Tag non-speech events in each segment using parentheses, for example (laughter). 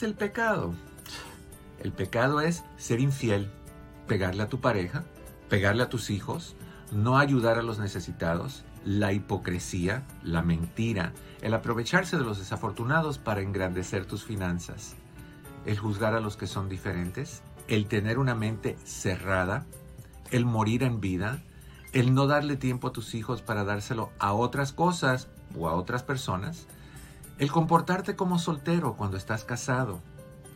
¿Qué es el pecado? El pecado es ser infiel, pegarle a tu pareja, pegarle a tus hijos, no ayudar a los necesitados, la hipocresía, la mentira, el aprovecharse de los desafortunados para engrandecer tus finanzas, el juzgar a los que son diferentes, el tener una mente cerrada, el morir en vida, el no darle tiempo a tus hijos para dárselo a otras cosas o a otras personas, el comportarte como soltero cuando estás casado,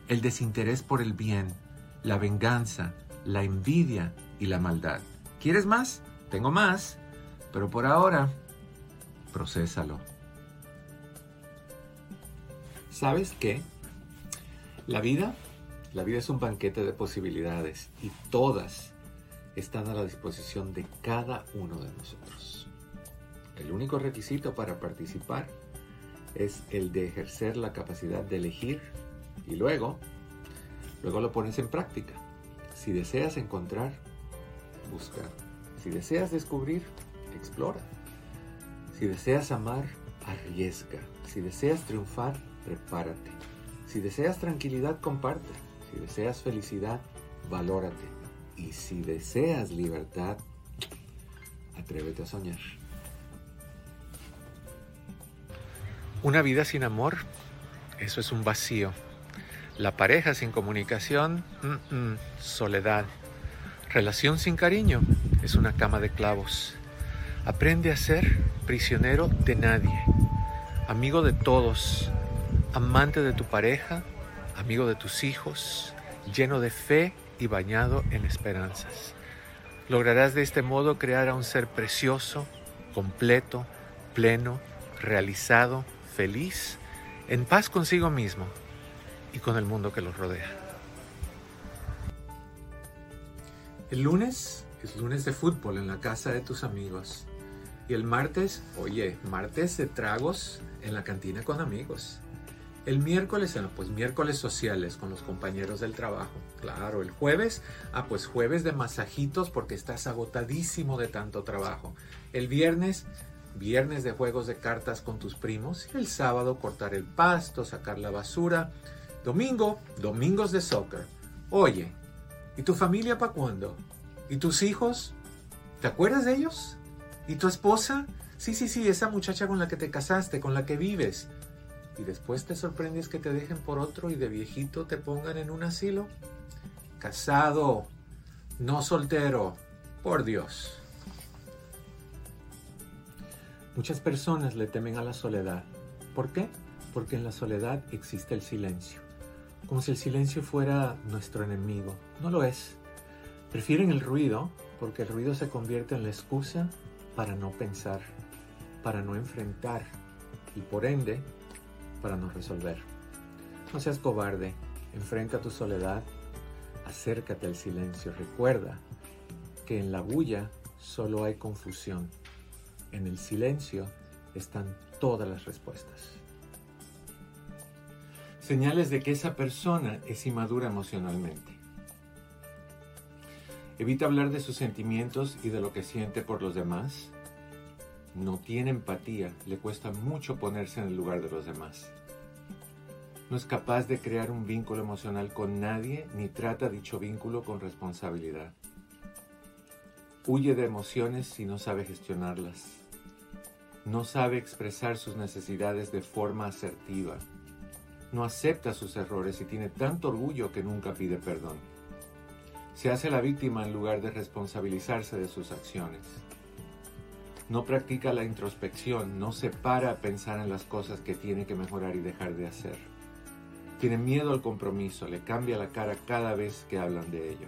el desinterés por el bien, la venganza, la envidia y la maldad. ¿Quieres más? Tengo más, pero por ahora, procésalo. ¿Sabes qué? La vida, la vida es un banquete de posibilidades y todas están a la disposición de cada uno de nosotros. El único requisito para participar es el de ejercer la capacidad de elegir y luego, luego lo pones en práctica. Si deseas encontrar, busca. Si deseas descubrir, explora. Si deseas amar, arriesga. Si deseas triunfar, prepárate. Si deseas tranquilidad, comparte. Si deseas felicidad, valórate. Y si deseas libertad, atrévete a soñar. Una vida sin amor, eso es un vacío. La pareja sin comunicación, soledad. Relación sin cariño, es una cama de clavos. Aprende a ser prisionero de nadie, amigo de todos, amante de tu pareja, amigo de tus hijos, lleno de fe y bañado en esperanzas. Lograrás de este modo crear a un ser precioso, completo, pleno, realizado, feliz, en paz consigo mismo y con el mundo que los rodea. El lunes es lunes de fútbol en la casa de tus amigos. Y el martes, oye, martes de tragos en la cantina con amigos. El miércoles, pues miércoles sociales con los compañeros del trabajo. Claro, el jueves, ah, pues jueves de masajitos porque estás agotadísimo de tanto trabajo. El viernes, viernes de juegos de cartas con tus primos. El sábado, cortar el pasto, sacar la basura. Domingo, domingos de soccer. Oye, ¿y tu familia para cuándo? ¿Y tus hijos? ¿Te acuerdas de ellos? ¿Y tu esposa? Sí, sí, sí, esa muchacha con la que te casaste, con la que vives y después te sorprendes que te dejen por otro y de viejito te pongan en un asilo? Casado, no soltero, por Dios. Muchas personas le temen a la soledad. ¿Por qué? Porque en la soledad existe el silencio. Como si el silencio fuera nuestro enemigo. No lo es. Prefieren el ruido porque el ruido se convierte en la excusa para no pensar, para no enfrentar y por ende para no resolver. No seas cobarde, enfrenta tu soledad, acércate al silencio, recuerda que en la bulla solo hay confusión, en el silencio están todas las respuestas. Señales de que esa persona es inmadura emocionalmente. Evita hablar de sus sentimientos y de lo que siente por los demás no tiene empatía, le cuesta mucho ponerse en el lugar de los demás. No es capaz de crear un vínculo emocional con nadie ni trata dicho vínculo con responsabilidad. Huye de emociones y no sabe gestionarlas. No sabe expresar sus necesidades de forma asertiva. No acepta sus errores y tiene tanto orgullo que nunca pide perdón. Se hace la víctima en lugar de responsabilizarse de sus acciones no practica la introspección, no se para a pensar en las cosas que tiene que mejorar y dejar de hacer. Tiene miedo al compromiso, le cambia la cara cada vez que hablan de ello.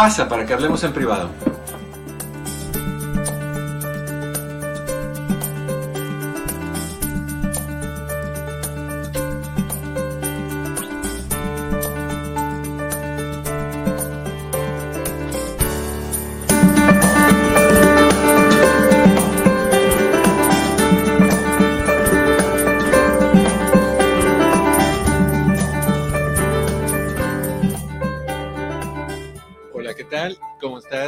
Pasa para que hablemos en privado.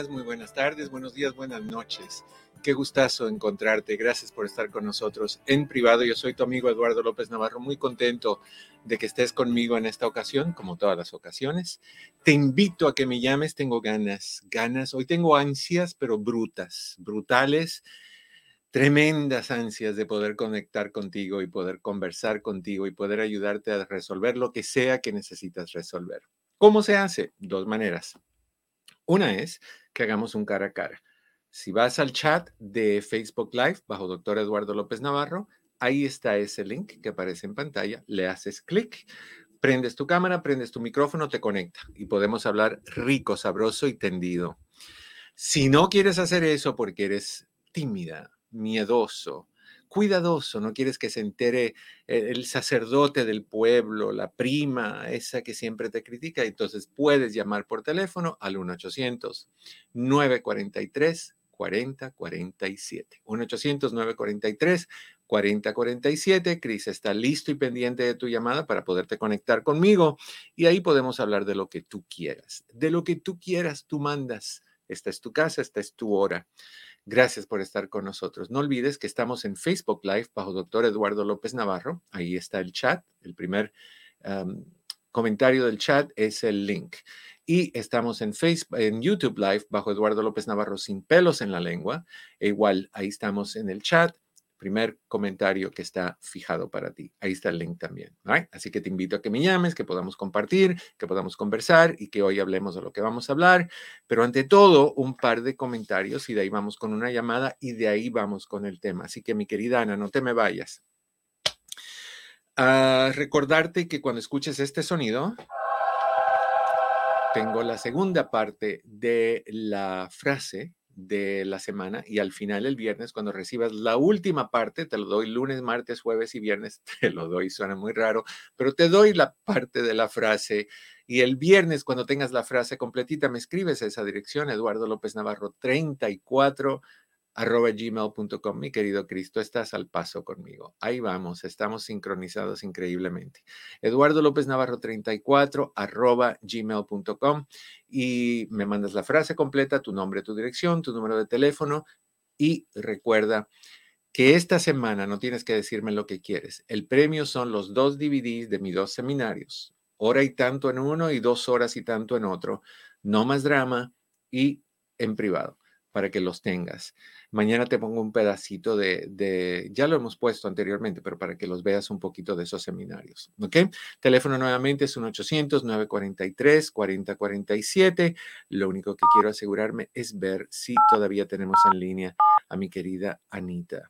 Buenos días, buenas noches. Qué gustazo encontrarte. Gracias por estar con nosotros en privado. Yo soy tu amigo Eduardo López Navarro, muy contento de que estés conmigo en esta ocasión, como todas las ocasiones. Te invito a que me llames, tengo ganas, ganas. Hoy tengo ansias, pero brutas, brutales, tremendas ansias de poder conectar contigo y poder conversar contigo y poder ayudarte a resolver lo que sea que necesitas resolver. ¿Cómo se hace? Dos maneras. Una es que hagamos un cara a cara. Si vas al chat de Facebook Live bajo doctor Eduardo López Navarro, ahí está ese link que aparece en pantalla, le haces clic, prendes tu cámara, prendes tu micrófono, te conecta y podemos hablar rico, sabroso y tendido. Si no quieres hacer eso porque eres tímida, miedoso, cuidadoso, no quieres que se entere el sacerdote del pueblo, la prima, esa que siempre te critica, entonces puedes llamar por teléfono al 1-800-943. 4047. 1-800-943-4047. Cris está listo y pendiente de tu llamada para poderte conectar conmigo y ahí podemos hablar de lo que tú quieras. De lo que tú quieras, tú mandas. Esta es tu casa, esta es tu hora. Gracias por estar con nosotros. No olvides que estamos en Facebook Live bajo doctor Eduardo López Navarro. Ahí está el chat. El primer comentario del chat es el link. Y estamos en Facebook, en YouTube Live bajo Eduardo López Navarro sin pelos en la lengua. E igual, ahí estamos en el chat primer comentario que está fijado para ti. Ahí está el link también. Así que te invito a que me llames, que podamos compartir, que podamos conversar y que hoy hablemos de lo que vamos a hablar. Pero ante todo, un par de comentarios y de ahí vamos con una llamada y de ahí vamos con el tema. Así que mi querida Ana, no te me vayas. A ah, recordarte que cuando escuches este sonido, tengo la segunda parte de la frase de la semana y al final el viernes cuando recibas la última parte, te lo doy lunes, martes, jueves y viernes, (laughs) te lo doy, suena muy raro, pero te doy la parte de la frase y el viernes cuando tengas la frase completita me escribes a esa dirección, Eduardo López Navarro 34 arroba gmail.com. Mi querido Cristo, estás al paso conmigo. Ahí vamos, estamos sincronizados increíblemente. Eduardo López Navarro 34 arroba gmail.com y me mandas la frase completa, tu nombre, tu dirección, tu número de teléfono y recuerda que esta semana no tienes que decirme lo que quieres. El premio son los dos DVDs de mis dos seminarios, hora y tanto en uno y dos horas y tanto en otro. No más drama y en privado para que los tengas. Mañana te pongo un pedacito de, ya lo hemos puesto anteriormente, pero para que los veas un poquito de esos seminarios. ¿Ok? Teléfono nuevamente es 1-800-943-4047. Lo único que quiero asegurarme es ver si todavía tenemos en línea a mi querida Anita.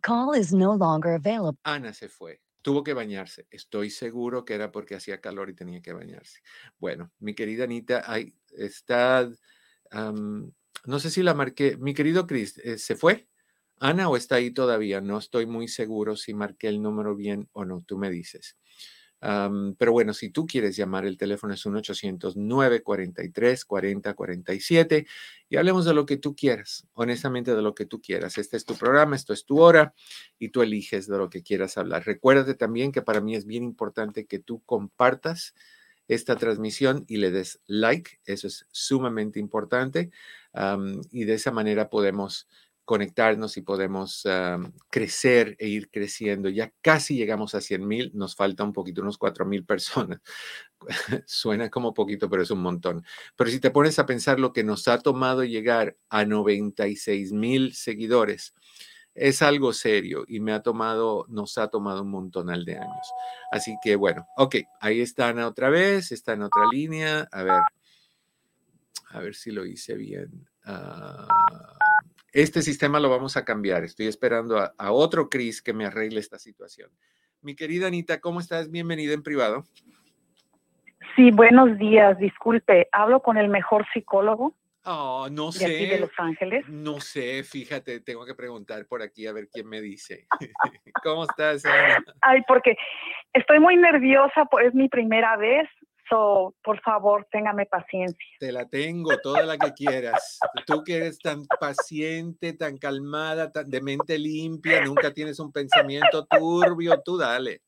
Call is no longer available. Ana se fue. Tuvo que bañarse. Estoy seguro que era porque hacía calor y tenía que bañarse. Bueno, mi querida Anita, ahí está no sé si la marqué. Mi querido Chris, eh, ¿se fue? Ana o está ahí todavía? No estoy muy seguro si marqué el número bien o no. Tú me dices. pero bueno, si tú quieres llamar, el teléfono es 1-800-943-4047 y hablemos de lo que tú quieras, honestamente de lo que tú quieras. Este es tu programa, esto es tu hora y tú eliges de lo que quieras hablar. Recuérdate también que para mí es bien importante que tú compartas esta transmisión y le des like, eso es sumamente importante y de esa manera podemos conectarnos y podemos crecer e ir creciendo. Ya casi llegamos a 100 mil, nos falta un poquito, unos 4 mil personas. (laughs) Suena como poquito, pero es un montón. Pero si te pones a pensar lo que nos ha tomado llegar a 96 mil seguidores, es algo serio y me ha tomado, nos ha tomado un montonal de años. Así que bueno, ok, ahí están otra vez, está en otra línea. A ver, a ver si lo hice bien. Ah, este sistema lo vamos a cambiar. Estoy esperando a, a otro Cris que me arregle esta situación. Mi querida Anita, ¿cómo estás? Bienvenida en privado. Sí, buenos días. Disculpe, hablo con el mejor psicólogo Oh, no de aquí de sé. Los Ángeles. No sé, fíjate, tengo que preguntar por aquí a ver quién me dice. (laughs) (laughs) ¿Cómo estás, Ana? Ay, porque estoy muy nerviosa, pues es mi primera vez. So, por favor, téngame paciencia. Te la tengo, toda la que quieras. Tú que eres tan paciente, tan calmada, tan de mente limpia, nunca tienes un pensamiento turbio, tú dale.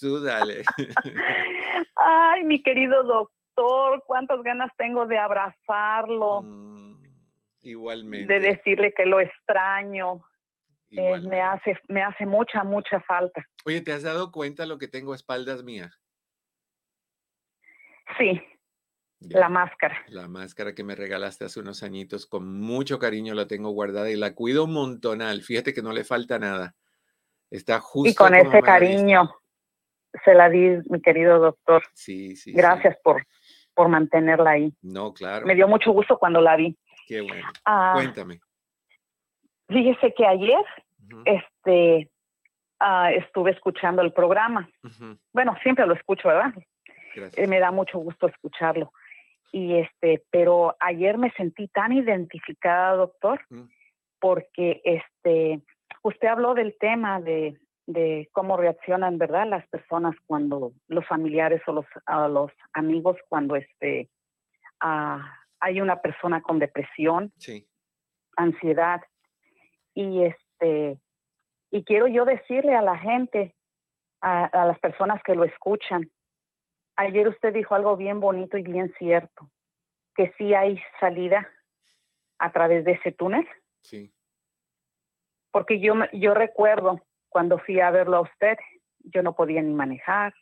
Tú dale. (laughs) Ay, mi querido doctor, cuántas ganas tengo de abrazarlo, Mm, Igualmente. de decirle que lo extraño. Eh, me hace, me hace mucha, mucha falta. Oye, ¿te has dado cuenta lo que tengo a espaldas mías? Sí, Ya. la máscara. La máscara que me regalaste hace unos añitos, con mucho cariño la tengo guardada y la cuido un montonal. Fíjate que no le falta nada. Está justo Y con ese la cariño se la di, mi querido doctor. Sí, sí. sí. Gracias por, por mantenerla ahí. No, claro. Me dio mucho gusto cuando la vi. Qué bueno. Ah, Cuéntame. fíjese que ayer este, ah, estuve escuchando el programa. Bueno, siempre lo escucho, ¿verdad? Eh, Gracias. me da mucho gusto escucharlo. Y este, pero ayer me sentí tan identificada, doctor, porque este, usted habló del tema de, de cómo reaccionan, ¿verdad? Las personas cuando los familiares o los, a los amigos cuando este, ah, hay una persona con depresión, Sí. ansiedad y este y quiero yo decirle a la gente a, a las personas que lo escuchan ayer usted dijo algo bien bonito y bien cierto que sí hay salida a través de ese túnel Sí. porque yo yo recuerdo cuando fui a verlo a usted yo no podía ni manejar.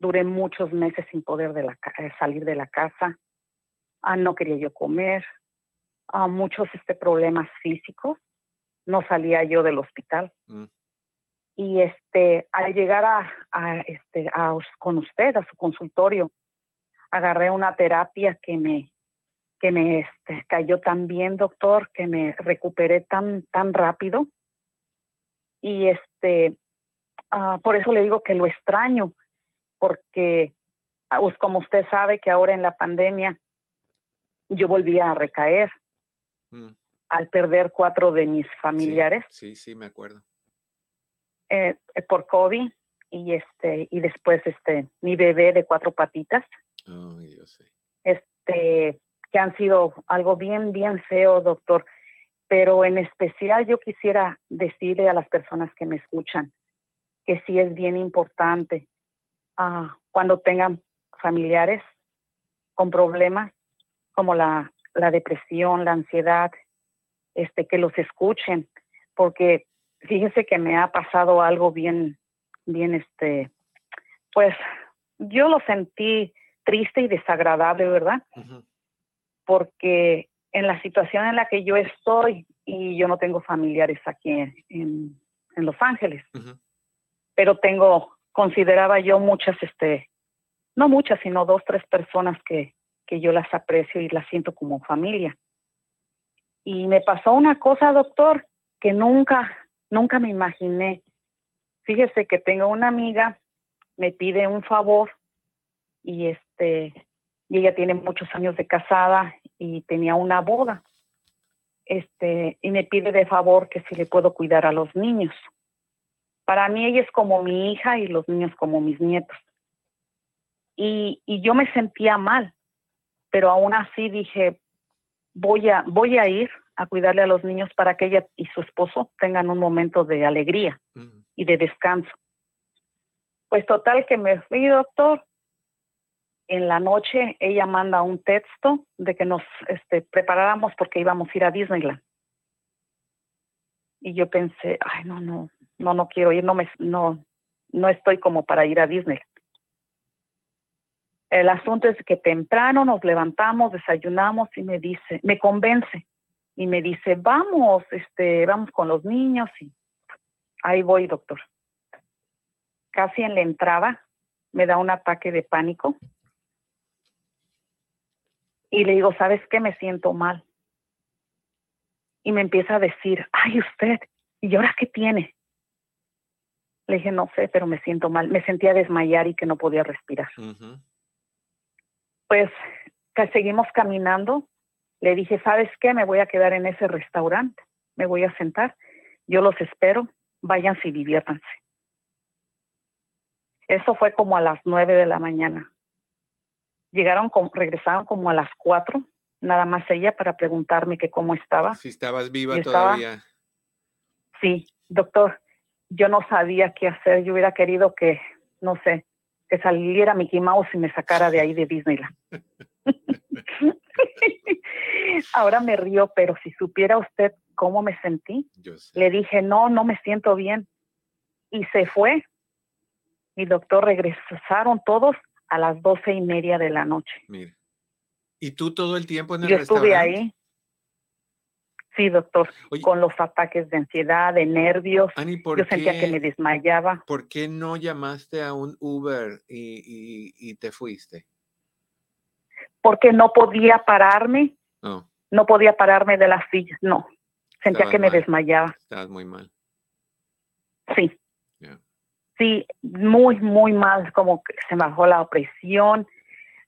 Duré muchos meses sin poder de la, ca- eh, salir de la casa. Ah, no quería yo comer. Ah, muchos este problemas físicos. No salía yo del hospital. Mm. y este al llegar a, a, este a con usted a su consultorio agarré una terapia que me que me este, cayó tan bien doctor que me recuperé tan tan rápido y este ah, por eso le digo que lo extraño porque ah, como usted sabe que ahora en la pandemia yo volví a recaer Mm, al perder cuatro de mis familiares Sí, sí, me acuerdo. eh, eh, por COVID y este y después este mi bebé de cuatro patitas Ay, Dios sí. este que han sido algo bien bien feo doctor pero en especial yo quisiera decirle a las personas que me escuchan que sí es bien importante ah, cuando tengan familiares con problemas como la, la depresión, la ansiedad, este, que los escuchen, porque fíjese que me ha pasado algo bien, bien, este, pues yo lo sentí triste y desagradable, ¿verdad? Porque en la situación en la que yo estoy y yo no tengo familiares aquí en, en, en Los Ángeles, pero tengo, consideraba yo muchas, este, no muchas, sino dos, tres personas que, que yo las aprecio y las siento como familia. Y me pasó una cosa, doctor, que nunca, nunca me imaginé. Fíjese que tengo una amiga, me pide un favor y este, y ella tiene muchos años de casada y tenía una boda. Este, y me pide de favor que si le puedo cuidar a los niños. Para mí ella es como mi hija y los niños como mis nietos. Y, y yo me sentía mal, pero aún así dije, voy a, voy a ir a cuidarle a los niños para que ella y su esposo tengan un momento de alegría ujú. y de descanso. Pues total que me fui, doctor. En la noche ella manda un texto de que nos este, preparáramos porque íbamos a ir a Disneyland. Y yo pensé, ay, no, no, no, no quiero ir, no me, no, no estoy como para ir a Disney. El asunto es que temprano nos levantamos, desayunamos y me dice, me convence y me dice, vamos, este, vamos con los niños y ahí voy, doctor. Casi en la entrada me da un ataque de pánico y le digo, ¿sabes qué? Me siento mal. Y me empieza a decir, ay, usted, ¿y ahora qué tiene? Le dije, no sé, pero me siento mal. Me sentía desmayar y que no podía respirar. Pues que seguimos caminando. Le dije, ¿sabes qué? Me voy a quedar en ese restaurante. Me voy a sentar. Yo los espero. Váyanse y diviértanse. Eso fue como a las nueve de la mañana. Llegaron, con, regresaron como a las cuatro, nada más ella para preguntarme que cómo estaba. Si estabas viva todavía. sí, doctor, yo no sabía qué hacer. Yo hubiera querido que, no sé, que saliera Mickey Mouse y me sacara de ahí de Disneyland. (laughs) Ahora me río, pero si supiera usted cómo me sentí, le dije, no, no me siento bien. Y se fue. Mi doctor regresaron todos a las doce y media de la noche. Mira. ¿Y tú todo el tiempo en el Yo estuve ahí. Sí, doctor, con los ataques de ansiedad, de nervios. yo sentía que me desmayaba. ¿Por qué no llamaste a un Uber y, te fuiste? Porque no podía pararme. No. No podía pararme de la silla, no. Sentía que me desmayaba. Estabas muy mal. Sí. Sí, muy, muy mal, como que se bajó la opresión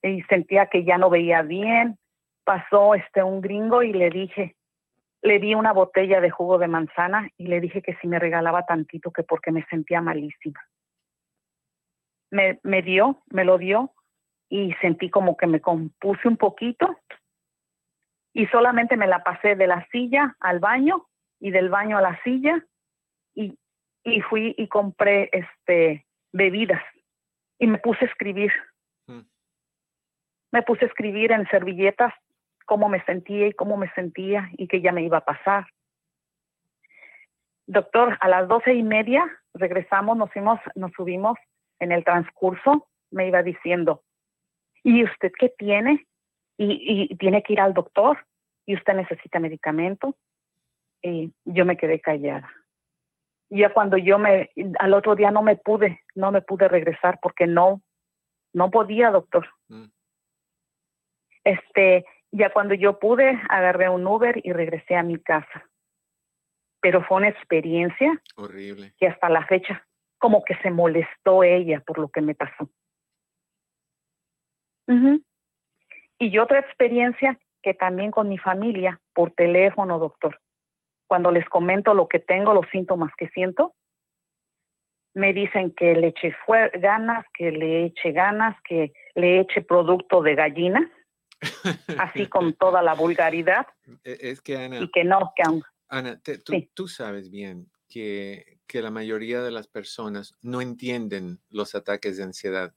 y sentía que ya no veía bien. Pasó este un gringo y le dije, le di una botella de jugo de manzana y le dije que si me regalaba tantito que porque me sentía malísima. Me, me dio, me lo dio y sentí como que me compuse un poquito y solamente me la pasé de la silla al baño y del baño a la silla y, y fui y compré este bebidas y me puse a escribir. Mm. Me puse a escribir en servilletas cómo me sentía y cómo me sentía y que ya me iba a pasar. Doctor, a las doce y media regresamos, nos fuimos, nos subimos en el transcurso, me iba diciendo, ¿y usted qué tiene? Y, y tiene que ir al doctor y usted necesita medicamento. Y yo me quedé callada. Ya cuando yo me, al otro día no me pude, no me pude regresar porque no, no podía, doctor. Mm. Este, ya cuando yo pude, agarré un Uber y regresé a mi casa. Pero fue una experiencia horrible. Que hasta la fecha, como que se molestó ella por lo que me pasó. Y otra experiencia que también con mi familia, por teléfono, doctor. Cuando les comento lo que tengo, los síntomas que siento, me dicen que le eche ganas, que le eche ganas, que le eche producto de gallina (laughs) así con toda la vulgaridad. E, es que Ana. Y que no, que Ana, tú, sabes bien que, que la mayoría de las personas no entienden los ataques de ansiedad.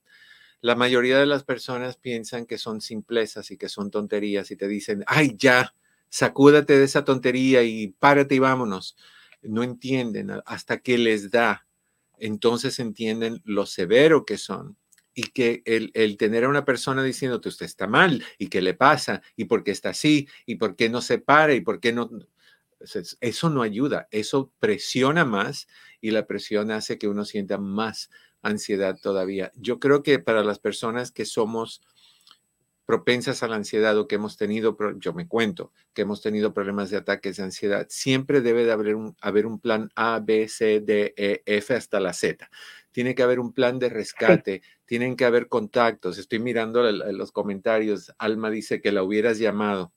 La mayoría de las personas piensan que son simplezas y que son tonterías y te dicen, ay, ya, sacúdate de esa tontería y párate y vámonos. No entienden hasta que les da. Entonces entienden lo severo que son y que el, el, tener a una persona diciéndote usted está mal y qué le pasa y por qué está así y por qué no se para y por qué no... Eso no ayuda, eso presiona más y la presión hace que uno sienta más ansiedad todavía. Yo creo que para las personas que somos propensas a la ansiedad o que hemos tenido, yo me cuento, que hemos tenido problemas de ataques de ansiedad, siempre debe de haber un, haber un plan A, B, C, D, E, F hasta la Z tiene que haber un plan de rescate, tienen que haber contactos. Estoy mirando los comentarios, Alma dice que la hubieras llamado.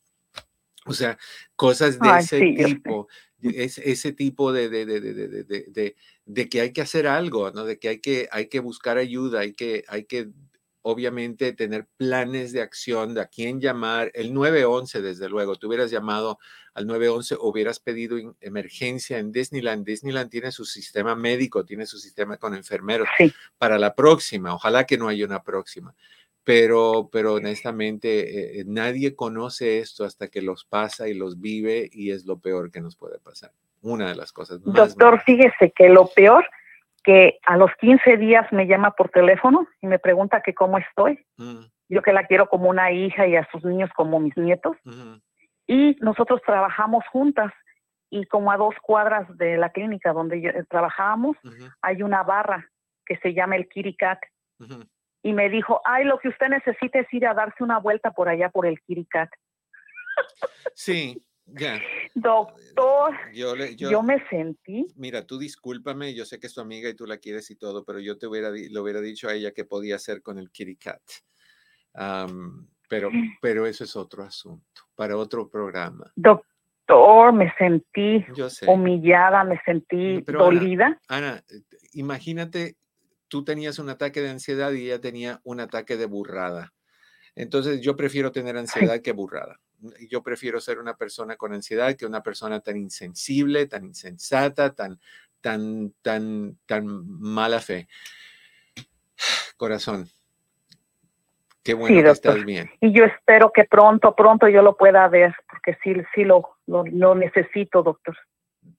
O sea, cosas de ese tipo, es, ese tipo de, de, de, de, que hay que hacer algo, ¿no? De que hay que, hay que buscar ayuda, hay que, hay que obviamente tener planes de acción de a quién llamar. El 911, desde luego, tú hubieras llamado al 911 o hubieras pedido emergencia en Disneyland. Disneyland tiene su sistema médico, tiene su sistema con enfermeros para la próxima. Ojalá que no haya una próxima. Pero, pero honestamente, eh, nadie conoce esto hasta que los pasa y los vive y es lo peor que nos puede pasar. Una de las cosas más. Doctor, fíjese que lo peor que a los 15 días me llama por teléfono y me pregunta que cómo estoy. Mm. Yo que la quiero como una hija y a sus niños como mis nietos. Y nosotros trabajamos juntas y como a dos cuadras de la clínica donde eh, trabajábamos hay una barra que se llama el Kirikat. Y me dijo, ay, lo que usted necesita es ir a darse una vuelta por allá por el Kirikat. Sí, ya. Doctor, yo, yo, me sentí. Mira, tú discúlpame, yo sé que es tu amiga y tú la quieres y todo, pero yo te hubiera, lo hubiera dicho a ella que podía hacer con el kitty cat. pero, pero eso es otro asunto, para otro programa. Doctor, me sentí Yo sé. humillada, me sentí Pero, dolida. Ana, eh, imagínate, tú tenías un ataque de ansiedad y ella tenía un ataque de burrada. Entonces yo prefiero tener ansiedad que burrada. Yo prefiero ser una persona con ansiedad que una persona tan insensible, tan insensata, tan, tan, tan, tan mala fe. Corazón, qué bueno que doctor. estás bien. Y yo espero que pronto, pronto yo lo pueda ver, porque sí, sí lo, lo, lo necesito, doctor.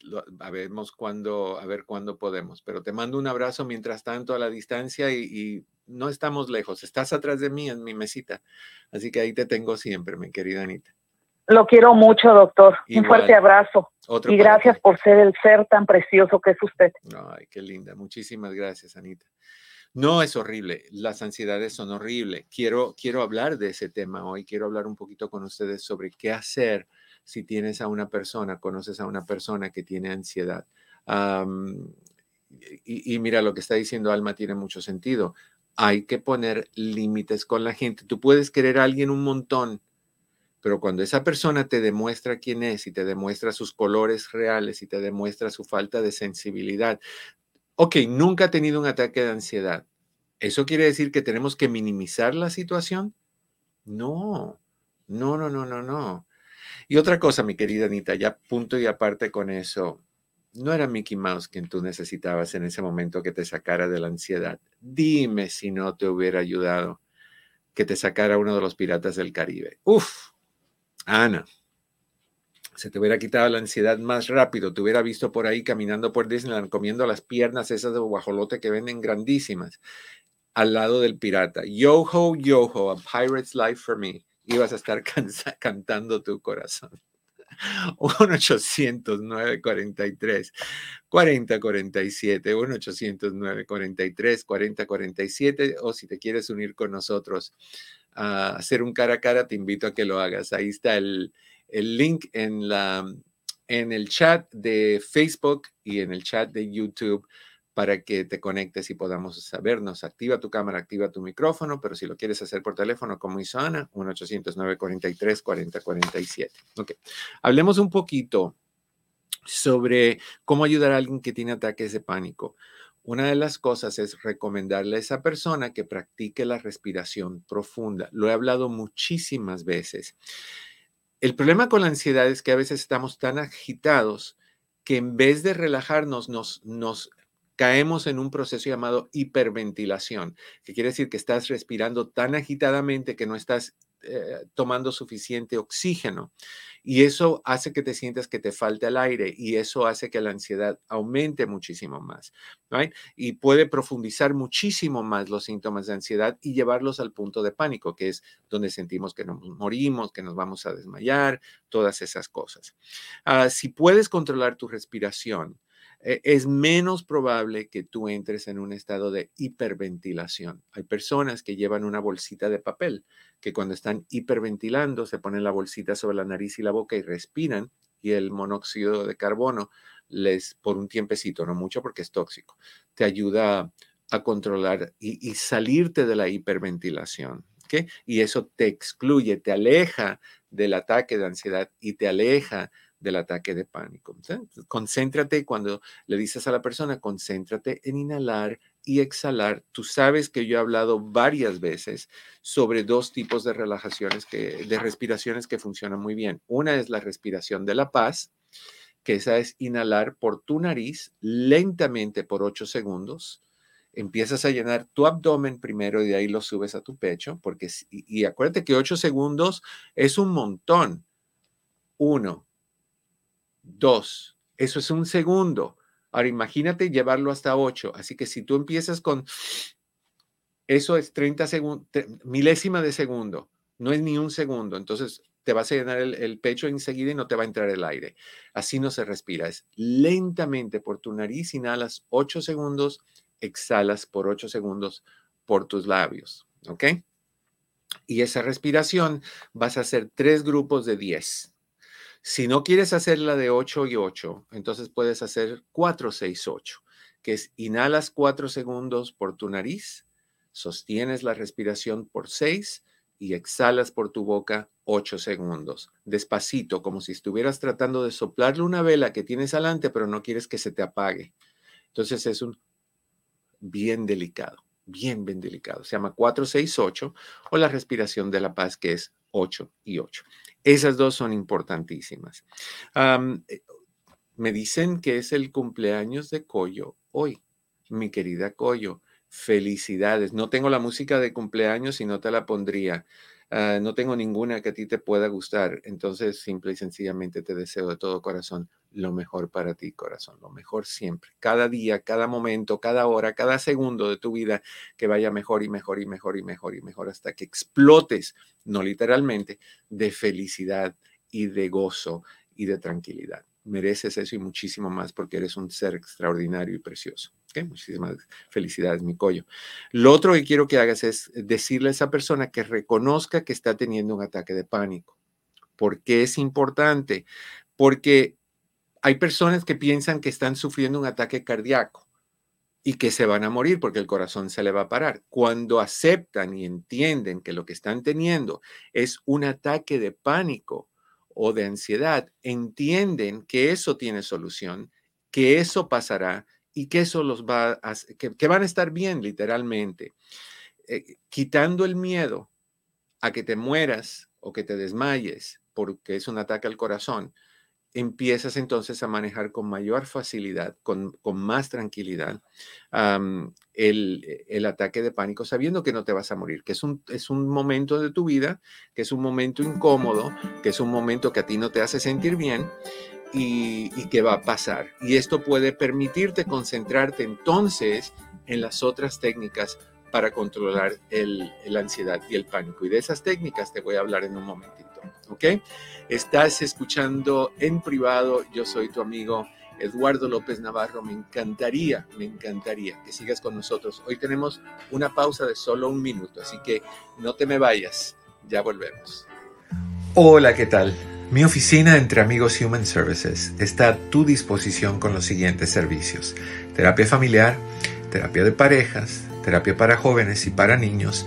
Lo- a veremos cuándo, a ver cuándo podemos. Pero te mando un abrazo mientras tanto a la distancia y, y no estamos lejos. Estás atrás de mí en mi mesita. Así que ahí te tengo siempre, mi querida Anita. Lo quiero mucho, doctor. Un fuerte abrazo. Otro Y gracias ti. por ser el ser tan precioso que es usted. Ay, qué linda. Muchísimas gracias, Anita. No es horrible. Las ansiedades son horribles. Quiero, quiero hablar de ese tema hoy. Quiero hablar un poquito con ustedes sobre qué hacer si tienes a una persona, conoces a una persona que tiene ansiedad. Y, y mira, lo que está diciendo Alma tiene mucho sentido. Hay que poner límites con la gente. Tú puedes querer a alguien un montón, pero cuando esa persona te demuestra quién es y te demuestra sus colores reales y te demuestra su falta de sensibilidad, ok, nunca ha tenido un ataque de ansiedad. ¿Eso quiere decir que tenemos que minimizar la situación? No, no, no, no, no, no. Y otra cosa, mi querida Anita, ya punto y aparte con eso, no era Mickey Mouse quien tú necesitabas en ese momento que te sacara de la ansiedad. Dime si no te hubiera ayudado que te sacara uno de los piratas del Caribe. Uf, Ana, se te hubiera quitado la ansiedad más rápido, te hubiera visto por ahí caminando por Disneyland comiendo las piernas esas de guajolote que venden grandísimas al lado del pirata. Yo ho, yo ho, a pirate's life for me. Ibas a estar (laughs) cansa- cantando tu corazón. 1-800-943 4047 1-800-943 4047 o si te quieres unir con nosotros a hacer un cara a cara, te invito a que lo hagas. Ahí está el, el link en, la, en el chat de Facebook y en el chat de YouTube para que te conectes y podamos sabernos. Activa tu cámara, activa tu micrófono, pero si lo quieres hacer por teléfono, como hizo Ana, 1-800-943-4047. Ok, hablemos un poquito sobre cómo ayudar a alguien que tiene ataques de pánico. Una de las cosas es recomendarle a esa persona que practique la respiración profunda. Lo he hablado muchísimas veces. El problema con la ansiedad es que a veces estamos tan agitados que en vez de relajarnos nos, nos caemos en un proceso llamado hiperventilación, que quiere decir que estás respirando tan agitadamente que no estás eh, tomando suficiente oxígeno. Y eso hace que te sientas que te falta el aire y eso hace que la ansiedad aumente muchísimo más. ¿right? Y puede profundizar muchísimo más los síntomas de ansiedad y llevarlos al punto de pánico, que es donde sentimos que nos morimos, que nos vamos a desmayar, todas esas cosas. Ah, si puedes controlar tu respiración, es menos probable que tú entres en un estado de hiperventilación. Hay personas que llevan una bolsita de papel, que cuando están hiperventilando se ponen la bolsita sobre la nariz y la boca y respiran y el monóxido de carbono les, por un tiempecito, no mucho porque es tóxico, te ayuda a controlar y, salirte de la hiperventilación. ¿ok? Y eso te excluye, te aleja del ataque de ansiedad y te aleja del ataque de pánico. ¿sí? Concéntrate cuando le dices a la persona, concéntrate en inhalar y exhalar. Tú sabes que yo he hablado varias veces sobre dos tipos de relajaciones, que, de respiraciones que funcionan muy bien. Una es la respiración de la paz, que esa es inhalar por tu nariz lentamente por 8 segundos. Empiezas a llenar tu abdomen primero y de ahí lo subes a tu pecho, porque y, y acuérdate que 8 segundos es un montón. Uno, dos, eso es un segundo. Ahora imagínate llevarlo hasta 8. Así que si tú empiezas con, eso es 30 segundos, milésima de segundo, no es ni un segundo. Entonces te vas a llenar el, pecho enseguida y no te va a entrar el aire. Así no se respira. Es lentamente por tu nariz, inhalas 8 segundos, exhalas por 8 segundos por tus labios. ¿Ok? Y esa respiración vas a hacer tres grupos de 10. Si no quieres hacer la de 8 y 8, entonces puedes hacer 4, 6, 8, que es inhalas 4 segundos por tu nariz, sostienes la respiración por 6, y exhalas por tu boca 8 segundos, despacito, como si estuvieras tratando de soplarle una vela que tienes adelante, pero no quieres que se te apague. Entonces es un bien delicado, bien, bien delicado. Se llama 468 o la respiración de la paz, que es 8 y 8. Esas dos son importantísimas. Eh, me dicen que es el cumpleaños de Coyo hoy, mi querida Coyo. Felicidades. No tengo la música de cumpleaños y no te la pondría. Ah, no tengo ninguna que a ti te pueda gustar. Entonces, simple y sencillamente te deseo de todo corazón lo mejor para ti, corazón, lo mejor siempre. Cada día, cada momento, cada hora, cada segundo de tu vida, que vaya mejor y mejor y mejor y mejor y mejor hasta que explotes, no literalmente, de felicidad y de gozo y de tranquilidad mereces eso y muchísimo más porque eres un ser extraordinario y precioso. Muchísimas felicidades, mi collo. Lo otro que quiero que hagas es decirle a esa persona que reconozca que está teniendo un ataque de pánico. ¿Por qué es importante? Porque hay personas que piensan que están sufriendo un ataque cardíaco y que se van a morir porque el corazón se le va a parar. Cuando aceptan y entienden que lo que están teniendo es un ataque de pánico, o de ansiedad entienden que eso tiene solución, que eso pasará y que eso los va a, que, van a estar bien literalmente. Eh, quitando el miedo a que te mueras o que te desmayes porque es un ataque al corazón, empiezas entonces a manejar con mayor facilidad, con, más tranquilidad, el, ataque de pánico, sabiendo que no te vas a morir, que es un, es un momento de tu vida, que es un momento incómodo, que es un momento que a ti no te hace sentir bien y, y que va a pasar. Y esto puede permitirte concentrarte entonces en las otras técnicas para controlar el, la ansiedad y el pánico. Y de esas técnicas te voy a hablar en un momentito. ¿Ok? Estás escuchando en privado. Yo soy tu amigo Eduardo López Navarro. Me encantaría, me encantaría que sigas con nosotros. Hoy tenemos una pausa de solo un minuto, así que no te me vayas. Ya volvemos. Hola, ¿qué tal? Mi oficina entre amigos Human Services está a tu disposición con los siguientes servicios. Terapia familiar, terapia de parejas, terapia para jóvenes y para niños,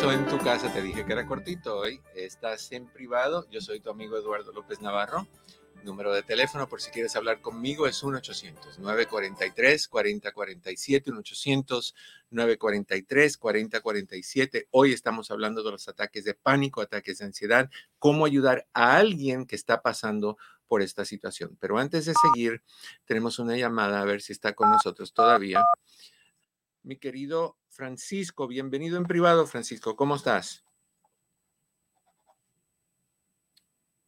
En tu casa. Te dije que era cortito hoy. Estás en privado. Yo soy tu amigo Eduardo López Navarro. Número de teléfono por si quieres hablar conmigo es 1-800-943-4047. 1-800-943-4047. Hoy estamos hablando de los ataques de pánico, ataques de ansiedad, cómo ayudar a alguien que está pasando por esta situación. Pero antes de seguir, tenemos una llamada a ver si está con nosotros todavía. Mi querido Francisco, bienvenido en privado, Francisco, ¿cómo estás?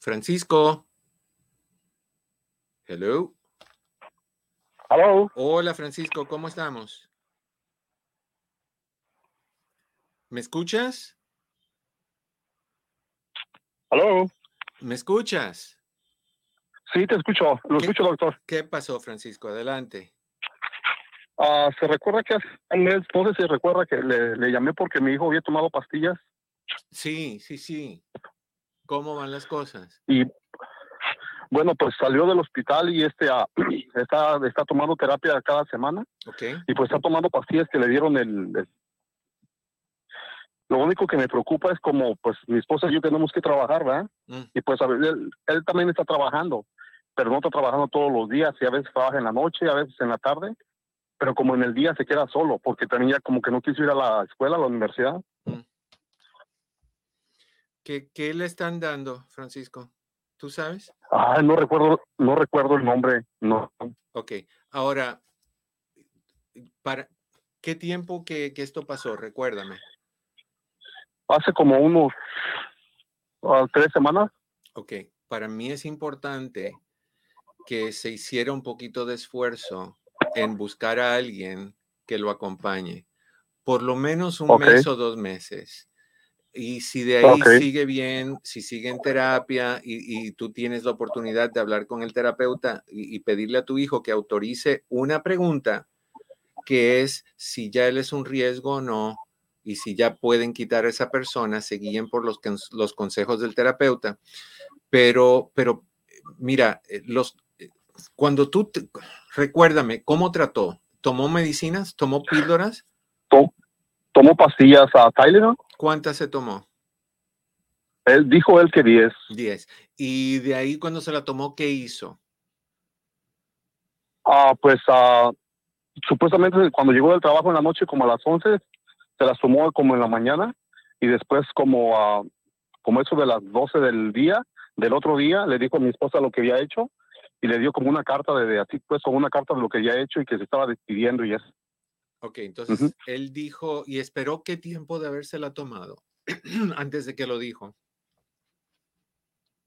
Francisco. Hello. Hello. Hola, Francisco, ¿cómo estamos? ¿Me escuchas? Hello. ¿Me escuchas? Sí, te escucho. Lo escucho, doctor. ¿Qué pasó, Francisco? Adelante. Ah, se recuerda que hace un mes, no sé si recuerda que le, llamé porque mi hijo había tomado pastillas. Sí, sí, sí. ¿Cómo van las cosas? Y bueno, pues salió del hospital y este ah, (clears throat) está, está tomando terapia cada semana. Okay. Y pues está tomando pastillas que le dieron el, Lo único que me preocupa es como, pues mi esposa y yo tenemos que trabajar, ¿verdad? Mm. Y pues a ver, él, él, también está trabajando, pero no está trabajando todos los días y a veces trabaja en la noche, a veces en la tarde pero como en el día se queda solo, porque tenía como que no quiso ir a la escuela, a la universidad. Mm. ¿Qué, ¿Qué, le están dando, Francisco? ¿Tú sabes? Ah, no recuerdo, no recuerdo el nombre, no. Ok, ahora, para, ¿Qué tiempo que, esto pasó? Recuérdame. Hace como unos ah, tres semanas. Ok, para mí es importante que se hiciera un poquito de esfuerzo en buscar a alguien que lo acompañe, por lo menos un mes o dos meses. Y si de ahí sigue bien, si sigue en terapia y, tú tienes la oportunidad de hablar con el terapeuta y, pedirle a tu hijo que autorice una pregunta, que es si ya él es un riesgo o no, y si ya pueden quitar a esa persona, se guíen por los, los consejos del terapeuta. Pero, pero mira, eh, los, cuando tú, recuérdame, ¿cómo trató? ¿Tomó medicinas? ¿Tomó píldoras? ¿Tomó pastillas a Tylenol? ¿Cuántas se tomó? Él dijo él que 10. 10. Y de ahí cuando se la tomó, ¿qué hizo? Ah, pues ah, supuestamente cuando llegó del trabajo en la noche como a las 11, se las tomó como en la mañana y después como a como eso de las 12 del día, del otro día, le dijo a mi esposa lo que había hecho y le dio como una carta de, de así pues como una carta de lo que había hecho y que se estaba despidiendo y eso. Ok, entonces él dijo y esperó qué tiempo de habérsela tomado (clears throat) antes de que lo dijo.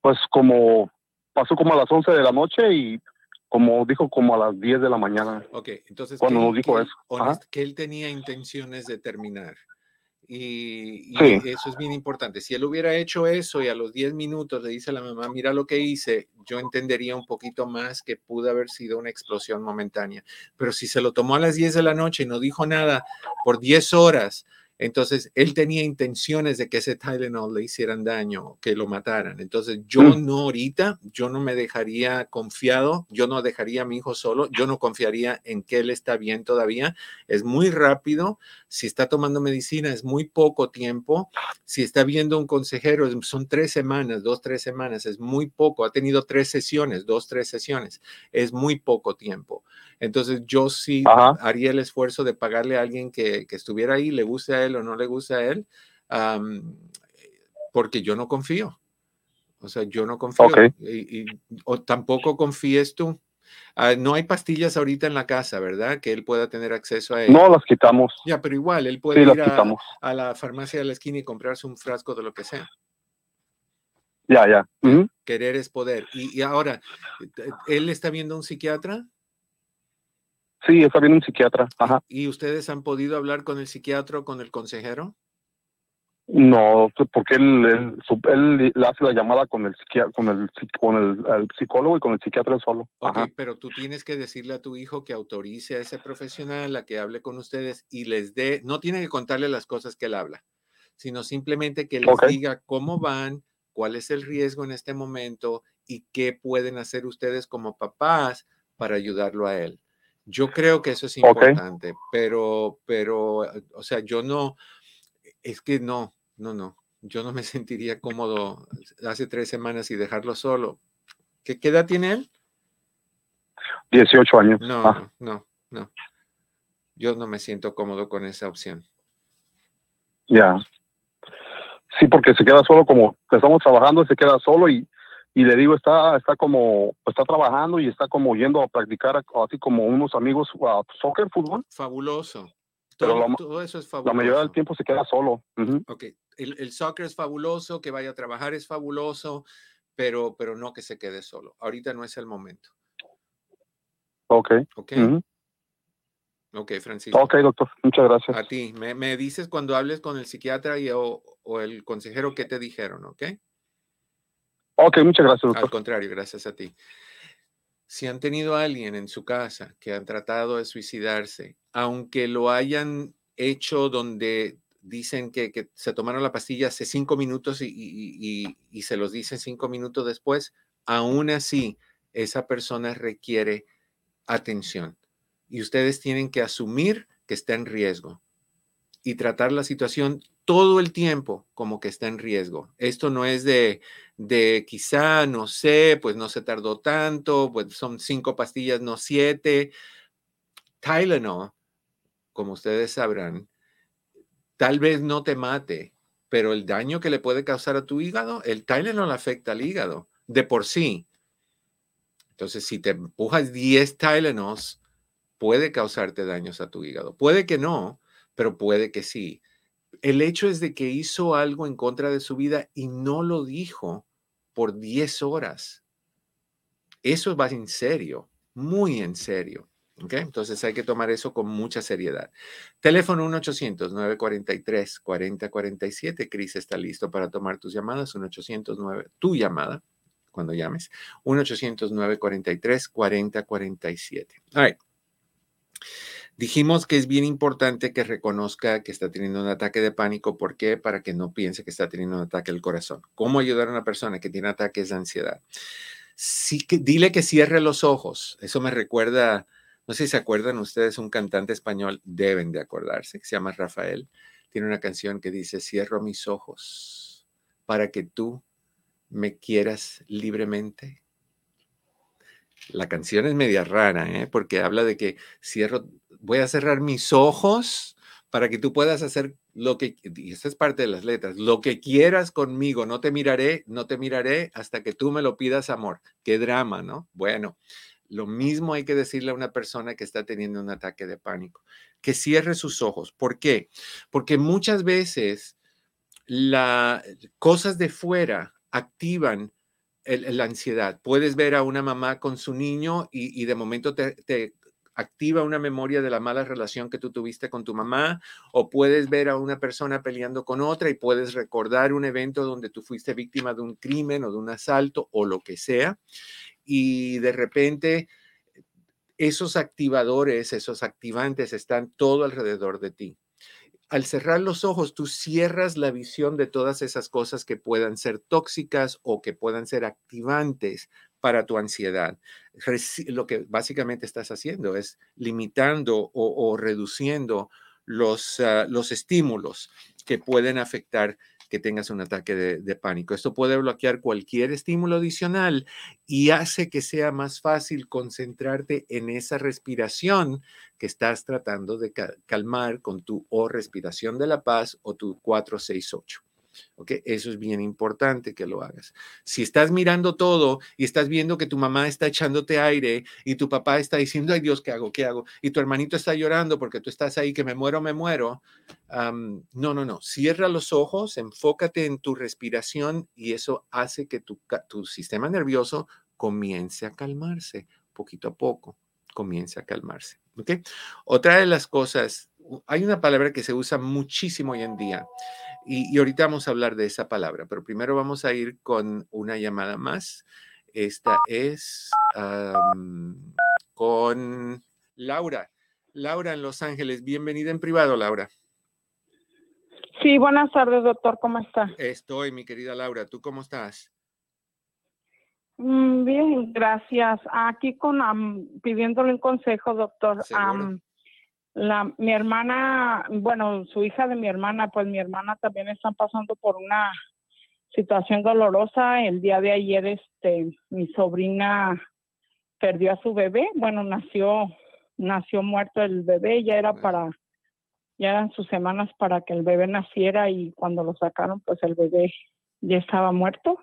Pues como pasó como a las 11 de la noche y como dijo como a las 10 de la mañana. Ok, entonces cuando nos dijo eso. que él tenía intenciones de terminar. Y, eso es bien importante. Si él hubiera hecho eso y a los 10 minutos le dice a la mamá, mira lo que hice, yo entendería un poquito más que pudo haber sido una explosión momentánea. Pero si se lo tomó a las 10 de la noche y no dijo nada por 10 horas, entonces, él tenía intenciones de que ese Tylenol le hicieran daño, que lo mataran. Entonces, yo mm. no ahorita, yo no me dejaría confiado, yo no dejaría a mi hijo solo, yo no confiaría en que él está bien todavía. Es muy rápido. Si está tomando medicina, es muy poco tiempo. Si está viendo un consejero, son tres semanas, dos, tres semanas, es muy poco. Ha tenido tres sesiones, dos, tres sesiones. Es muy poco tiempo. Entonces, yo sí haría el esfuerzo de pagarle a alguien que, que estuviera ahí, le guste a él o no le gusta a él, porque yo no confío. O sea, yo no confío. Y, o tampoco confíes tú. Ah, no hay pastillas ahorita en la casa, ¿verdad? Que él pueda tener acceso a él. No, las quitamos. Ya, pero igual, él puede ir a, la farmacia de la esquina y comprarse un frasco de lo que sea. Ya, ya. Querer es poder. Y, y, ahora, ¿él está viendo un psiquiatra? Sí, está bien un psiquiatra. Ajá. ¿Y ustedes han podido hablar con el psiquiatra o con el consejero? No, porque él, él, hace la llamada con el con el, con el, psicólogo y con el psiquiatra solo. Ok, pero tú tienes que decirle a tu hijo que autorice a ese profesional a que hable con ustedes y les dé, no tiene que contarle las cosas que él habla, sino simplemente que les diga cómo van, cuál es el riesgo en este momento y qué pueden hacer ustedes como papás para ayudarlo a él. Yo creo que eso es importante, pero, pero, o sea, yo no, es que no, no, no, yo no me (laughs) sentiría cómodo hace tres semanas y dejarlo solo. ¿Qué, edad tiene él? 18 años. No, ah. no, no. Yo no me siento cómodo con esa opción. Ya. Sí, porque se queda solo como estamos trabajando, se queda solo y y le digo, está, está como, está trabajando y está como yendo a practicar así como unos amigos a soccer, fútbol. Fabuloso. Todo, todo, eso es fabuloso. La mayoría del tiempo se queda solo. Ok, el, el, soccer es fabuloso, que vaya a trabajar es fabuloso, pero, pero no que se quede solo. Ahorita no es el momento. Ok. Ok. Ok, Francisco. Ok, doctor. Muchas gracias. A ti. Me, me dices cuando hables con el psiquiatra y, o, o el consejero qué te dijeron, ¿ok? Ok, muchas gracias, doctor. Al contrario, gracias a ti. Si han tenido a alguien en su casa que han tratado de suicidarse, aunque lo hayan hecho donde dicen que, se tomaron la pastilla hace cinco minutos y, y, se los dicen cinco minutos después, aún así esa persona requiere atención. Y ustedes tienen que asumir que está en riesgo y tratar la situación todo el tiempo como que está en riesgo. Esto no es de, de quizá, no sé, pues no se tardó tanto, pues son cinco pastillas, no siete. Tylenol, como ustedes sabrán, tal vez no te mate, pero el daño que le puede causar a tu hígado, el Tylenol afecta al hígado de por sí. Entonces, si te empujas 10 Tylenols, puede causarte daños a tu hígado. Puede que no, pero puede que sí. El hecho es de que hizo algo en contra de su vida y no lo dijo por 10 horas. Eso va en serio, muy en serio. Entonces hay que tomar eso con mucha seriedad. Teléfono 1-800-943-4047. Cris está listo para tomar tus llamadas. 1-800-9, tu llamada, cuando llames. 1-800-943-4047. All right. Dijimos que es bien importante que reconozca que está teniendo un ataque de pánico. ¿Por qué? Para que no piense que está teniendo un ataque del corazón. ¿Cómo ayudar a una persona que tiene ataques de ansiedad? Sí, que, dile que cierre los ojos. Eso me recuerda no sé si se acuerdan ustedes, un cantante español, deben de acordarse, que se llama Rafael. Tiene una canción que dice, cierro mis ojos para que tú me quieras libremente. La canción es media rara, ¿eh? porque habla de que cierro, voy a cerrar mis ojos para que tú puedas hacer lo que, y esta es parte de las letras, lo que quieras conmigo, no te miraré, no te miraré hasta que tú me lo pidas amor. Qué drama, ¿no? Bueno, lo mismo hay que decirle a una persona que está teniendo un ataque de pánico, que cierre sus ojos. ¿Por qué? Porque muchas veces las cosas de fuera activan la ansiedad. Puedes ver a una mamá con su niño y, de momento te, activa una memoria de la mala relación que tú tuviste con tu mamá, o puedes ver a una persona peleando con otra y puedes recordar un evento donde tú fuiste víctima de un crimen o de un asalto o lo que sea y de repente esos activadores, esos activantes están todo alrededor de ti. Al cerrar los ojos, tú cierras la visión de todas esas cosas que puedan ser tóxicas o que puedan ser activantes para tu ansiedad. Lo que básicamente estás haciendo es limitando o, reduciendo los, ah, los estímulos que pueden afectar que tengas un ataque de, pánico. Esto puede bloquear cualquier estímulo adicional y hace que sea más fácil concentrarte en esa respiración que estás tratando de calmar con tu o respiración de la paz o tu 468. ¿Ok? Eso es bien importante que lo hagas. Si estás mirando todo y estás viendo que tu mamá está echándote aire y tu papá está diciendo, ay Dios, ¿qué hago? ¿Qué hago? Y tu hermanito está llorando porque tú estás ahí, que me muero, me muero. no, no, no. Cierra los ojos, enfócate en tu respiración y eso hace que tu, tu sistema nervioso comience a calmarse poquito a poco, comience a calmarse. ¿ok? Otra de las cosas, hay una palabra que se usa muchísimo hoy en día y, ahorita vamos a hablar de esa palabra, pero primero vamos a ir con una llamada más. Esta es con Laura. Laura en Los Ángeles. Bienvenida en privado, Laura. Sí, buenas tardes, doctor. ¿Cómo está? Estoy, mi querida Laura. ¿Tú cómo estás? Bien, gracias. Aquí con pidiéndole un consejo, doctor la mi hermana, bueno, su hija de mi hermana, pues mi hermana también está pasando por una situación dolorosa. El día de ayer, este, mi sobrina perdió a su bebé. Bueno, nació, nació muerto el bebé. Ya era para, ya eran sus semanas para que el bebé naciera y cuando lo sacaron, pues el bebé ya estaba muerto.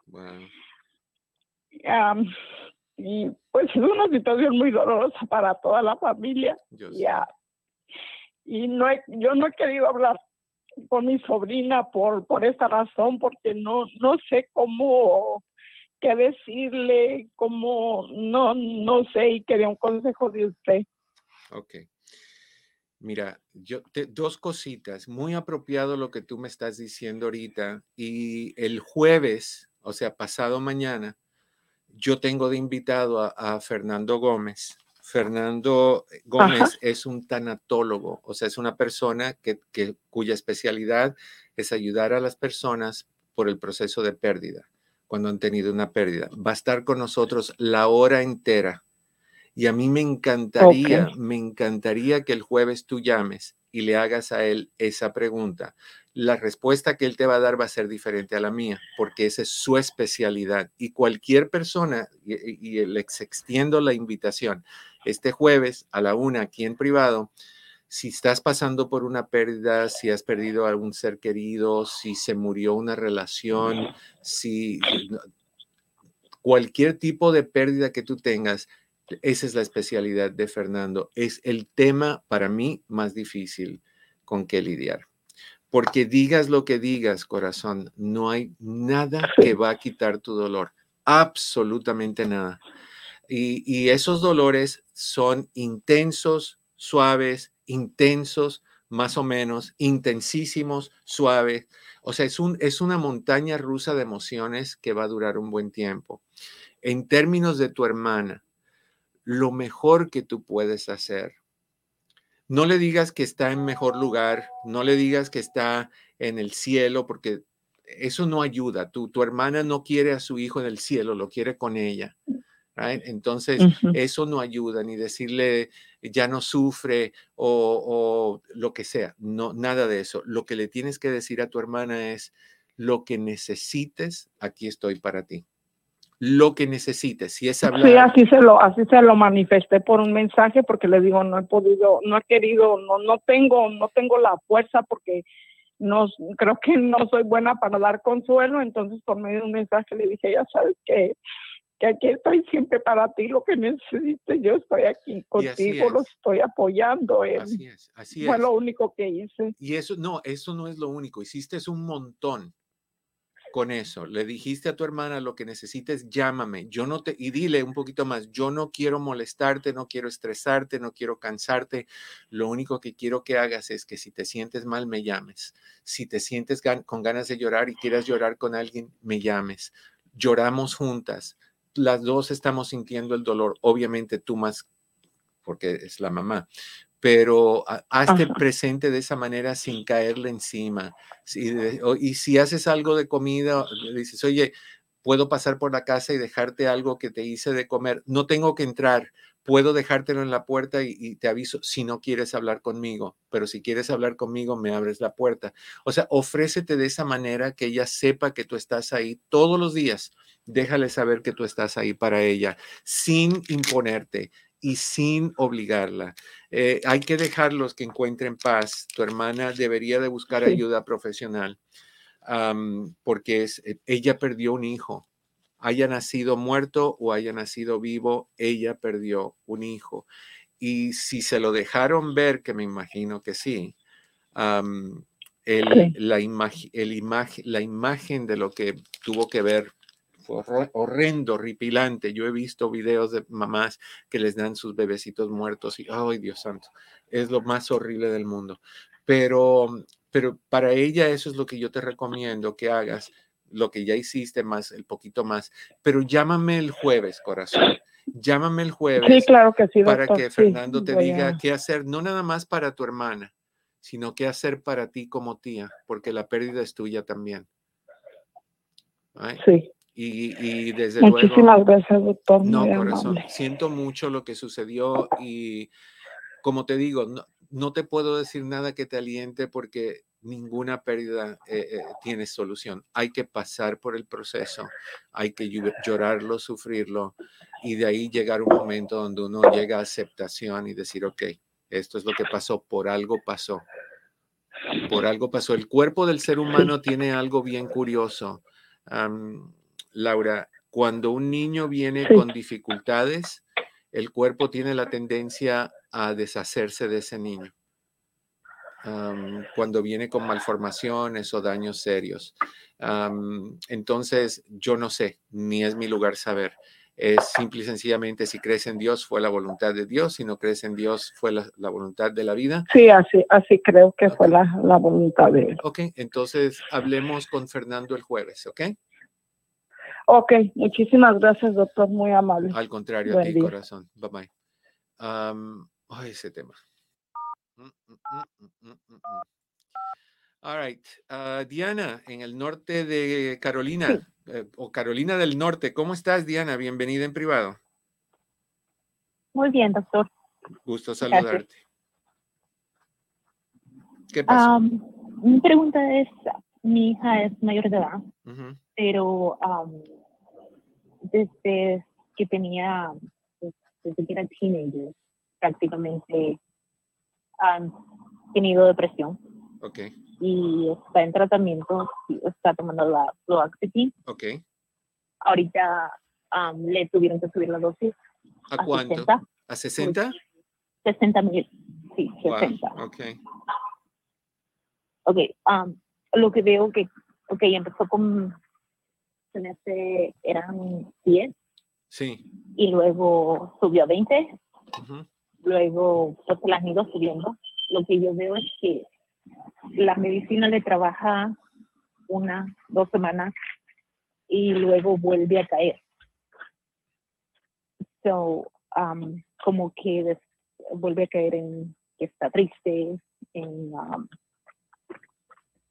y pues es una situación muy dolorosa para toda la familia. Ya y no yo no he querido hablar con mi sobrina por por esta razón porque no no sé cómo qué decirle cómo no no sé y quería un consejo de usted Ok. Mira, yo dos cositas, muy apropiado lo que tú me estás diciendo ahorita y el jueves, o sea, pasado mañana, yo tengo de invitado a Fernando Gómez Fernando eh, Gómez es un tanatólogo, o sea, es una persona que, cuya especialidad es ayudar a las personas por el proceso de pérdida, cuando han tenido una pérdida. Va a estar con nosotros la hora entera. Y a mí me encantaría, me encantaría que el jueves tú llames y le hagas a él esa pregunta. La respuesta que él te va a dar va a ser diferente a la mía, porque esa es su especialidad. Y cualquier persona, y, y le extiendo la invitación, este jueves a la una aquí en privado. Si estás pasando por una pérdida, si has perdido a algún ser querido, si se murió una relación, si cualquier tipo de pérdida que tú tengas, Esa es la especialidad de Fernando. Es el tema para mí más difícil con que lidiar. Porque digas lo que digas, corazón, no hay nada que va a quitar tu dolor. Absolutamente nada. Y, esos dolores son intensos, suaves, intensos, más o menos, intensísimos, suaves. O sea, es, un, es una montaña rusa de emociones que va a durar un buen tiempo. En términos de tu hermana, lo mejor que tú puedes hacer, no le digas que está en mejor lugar, no le digas que está en el cielo, porque eso no ayuda. Tu, tu hermana no quiere a su hijo en el cielo, lo quiere con ella. Entonces, eso no ayuda, ni decirle ya no sufre o, lo que sea, no, nada de eso. Lo que le tienes que decir a tu hermana es, lo que necesites, aquí estoy para ti. Lo que necesites, si es hablar. Sí, así se lo, así se lo manifesté por un mensaje porque le digo, no he podido, no he querido, no, no tengo, no tengo la fuerza porque no, creo que no soy buena para dar consuelo, entonces por medio de un mensaje le dije, ya sabes que que aquí estoy siempre para ti, lo que necesites, yo estoy aquí contigo, lo estoy apoyando. Así es, así Fue lo único que hice. Y eso, no, eso no es lo único, hiciste un montón con eso. Le dijiste a tu hermana lo que necesites, llámame. Yo no te, y dile un poquito más, yo no quiero molestarte, no quiero estresarte, no quiero cansarte. Lo único que quiero que hagas es que si te sientes mal, me llames. Si te sientes con ganas de llorar y quieras llorar con alguien, me llames. Lloramos juntas las dos estamos sintiendo el dolor, obviamente tú más porque es la mamá, pero hazte presente de esa manera sin caerle encima. y si haces algo de comida, le dices, oye, puedo pasar por la casa y dejarte algo que te hice de comer, no tengo que entrar, puedo dejártelo en la puerta y, te aviso si no quieres hablar conmigo, pero si quieres hablar conmigo, me abres la puerta. O sea, ofrécete de esa manera que ella sepa que tú estás ahí todos los días. Déjale saber que tú estás ahí para ella, sin imponerte y sin obligarla. Eh, hay que dejarlos que encuentren paz. Tu hermana debería de buscar ayuda profesional porque es, eh, ella perdió un hijo haya nacido muerto o haya nacido vivo, ella perdió un hijo. Y si se lo dejaron ver, que me imagino que sí, el, La, el la imagen de lo que tuvo que ver fue horrendo, ripilante. Yo he visto videos de mamás que les dan sus bebecitos muertos y, ay Dios santo, es lo más horrible del mundo. Pero, pero para ella eso es lo que yo te recomiendo que hagas lo que ya hiciste más, el poquito más, pero llámame el jueves, corazón. Llámame el jueves. Sí, claro que sí, Para que Fernando te diga qué hacer, no nada más para tu hermana, sino qué hacer para ti como tía, porque la pérdida es tuya también. Sí. Y, desde Muchísimas gracias, doctor. No, corazón, siento mucho lo que sucedió y como te digo, no, no te puedo decir nada que te aliente porque ninguna pérdida eh, eh, tiene solución. Hay que pasar por el proceso, hay que llorarlo, sufrirlo y de ahí llegar un momento donde uno llega a aceptación y decir, ok, esto es lo que pasó, por algo pasó. Por algo pasó. El cuerpo del ser humano tiene algo bien curioso. Laura, cuando un niño viene con dificultades, el cuerpo tiene la tendencia a deshacerse de ese niño cuando viene con malformaciones o daños serios. entonces, yo no sé, ni es mi lugar saber. Es simple y sencillamente si crees en Dios fue la voluntad de Dios, si no crees en Dios fue la, voluntad de la vida. Sí, así, así creo que fue la, la, voluntad de Él. Ok, entonces hablemos con Fernando el jueves, ¿ok? Ok, muchísimas gracias, doctor, muy amable. Al contrario, a ti, corazón. Bye bye. ay, ese tema. Mm, mm, mm, All right. Ah, Diana, en el norte de Carolina, eh, o Carolina del Norte. ¿Cómo estás, Diana? Bienvenida en privado. Muy bien, doctor. Gusto saludarte. ¿Qué pasa? mi pregunta es, mi hija es mayor de edad, pero desde que tenía, pues, desde que era teenager, prácticamente han tenido depresión. Ok. Y está en tratamiento, está tomando la Fluoxetine. Ok. Ahorita le tuvieron que subir la dosis ¿A, cuánto? 60. ¿A 60? 60 mil, sí, 60. ok. Ok, um, lo que veo que, ok, empezó con, se me hace, eran 10 Sí. y luego subió a 20, ujú. luego pues las han ido subiendo. Lo que yo veo es que la medicina le trabaja una, dos semanas y luego vuelve a caer. So, um, como que des- vuelve a caer en que está triste, en um,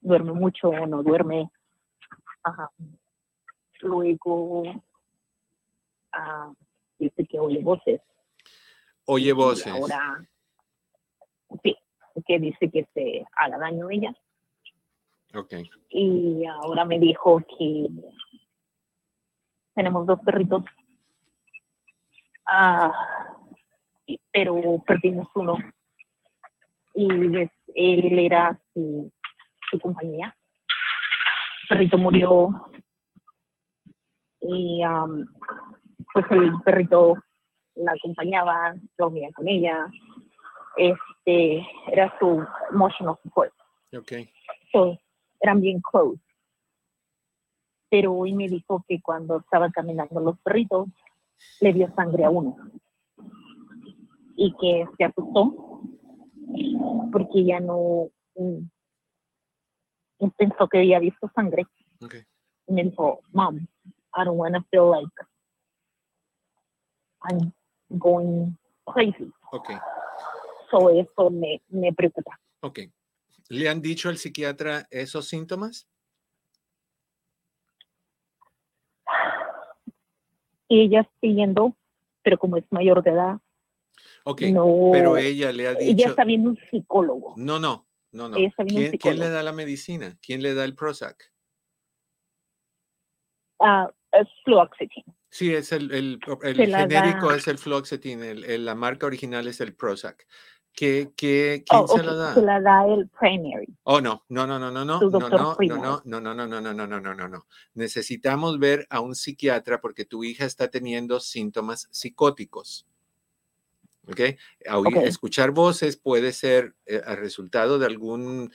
duerme mucho o no duerme. Luego ah, dice que oye voces. Oye y voces. Ahora, sí, que dice que se haga daño ella. Ok. Y ahora me dijo que tenemos dos perritos. Ah, pero perdimos uno. Y es- él era su, su compañía. El perrito murió. Y am, pues el perrito la acompañaba, dormía con ella. Este era su emotional support. Ok. So, eran bien close. Pero hoy me dijo que cuando estaba caminando los perritos, le dio sangre a uno. Y que se asustó porque ya no mm, no pensó que había visto sangre. Ok. Y me dijo, Mom, I don't want to feel like I'm going crazy. Ok. So eso me, me preocupa. Ok. ¿Le han dicho al psiquiatra esos síntomas? Ella siguiendo, pero como es mayor de edad, Ok. no. Pero ella le ha ella dicho. está viendo un psicólogo. No, no, no, no. Ella está viendo un ¿Quién, quién le psicólogo. da la medicina? ¿Quién le da el Prozac? Ah, es fluoxetine. Sí, es el, el, el genérico da- es el fluoxetine, el- la marca original es el Prozac. ¿Qué, qué, ¿Quién Oh, se ok, la da? Se la da el primary. Oh, no, no, no, no, no, no, no, no, no, no, no, no, no, no, no, no, no, no, no. Necesitamos ver a un psiquiatra porque tu hija está teniendo síntomas psicóticos. ¿Ok? A oír- Ok. Escuchar voces puede ser eh, el resultado de algún,